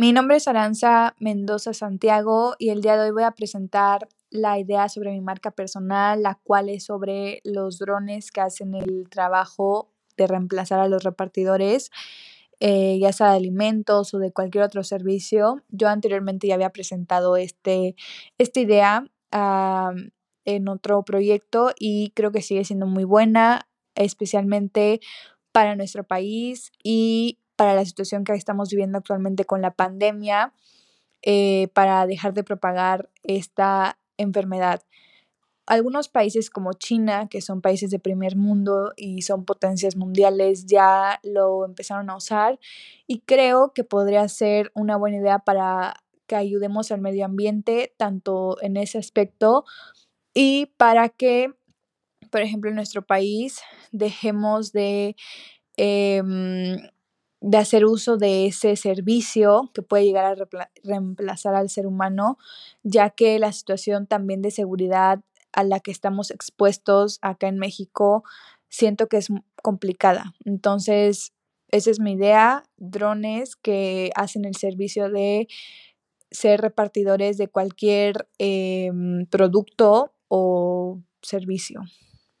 Mi nombre es Aranza Mendoza Santiago y el día de hoy voy a presentar la idea sobre mi marca personal, la cual es sobre los drones que hacen el trabajo de reemplazar a los repartidores, eh, ya sea de alimentos o de cualquier otro servicio. Yo anteriormente ya había presentado este, esta idea en otro proyecto y creo que sigue siendo muy buena, especialmente para nuestro país y para la situación que estamos viviendo actualmente con la pandemia, eh, para dejar de propagar esta enfermedad. Algunos países como China, que son países de primer mundo y son potencias mundiales, ya lo empezaron a usar y creo que podría ser una buena idea para que ayudemos al medio ambiente, tanto en ese aspecto y para que, por ejemplo, en nuestro país dejemos de... Em, de hacer uso de ese servicio que puede llegar a reemplazar al ser humano, ya que la situación también de seguridad a la que estamos expuestos acá en México, siento que es complicada. Entonces, esa es mi idea, drones que hacen el servicio de ser repartidores de cualquier em, producto o servicio.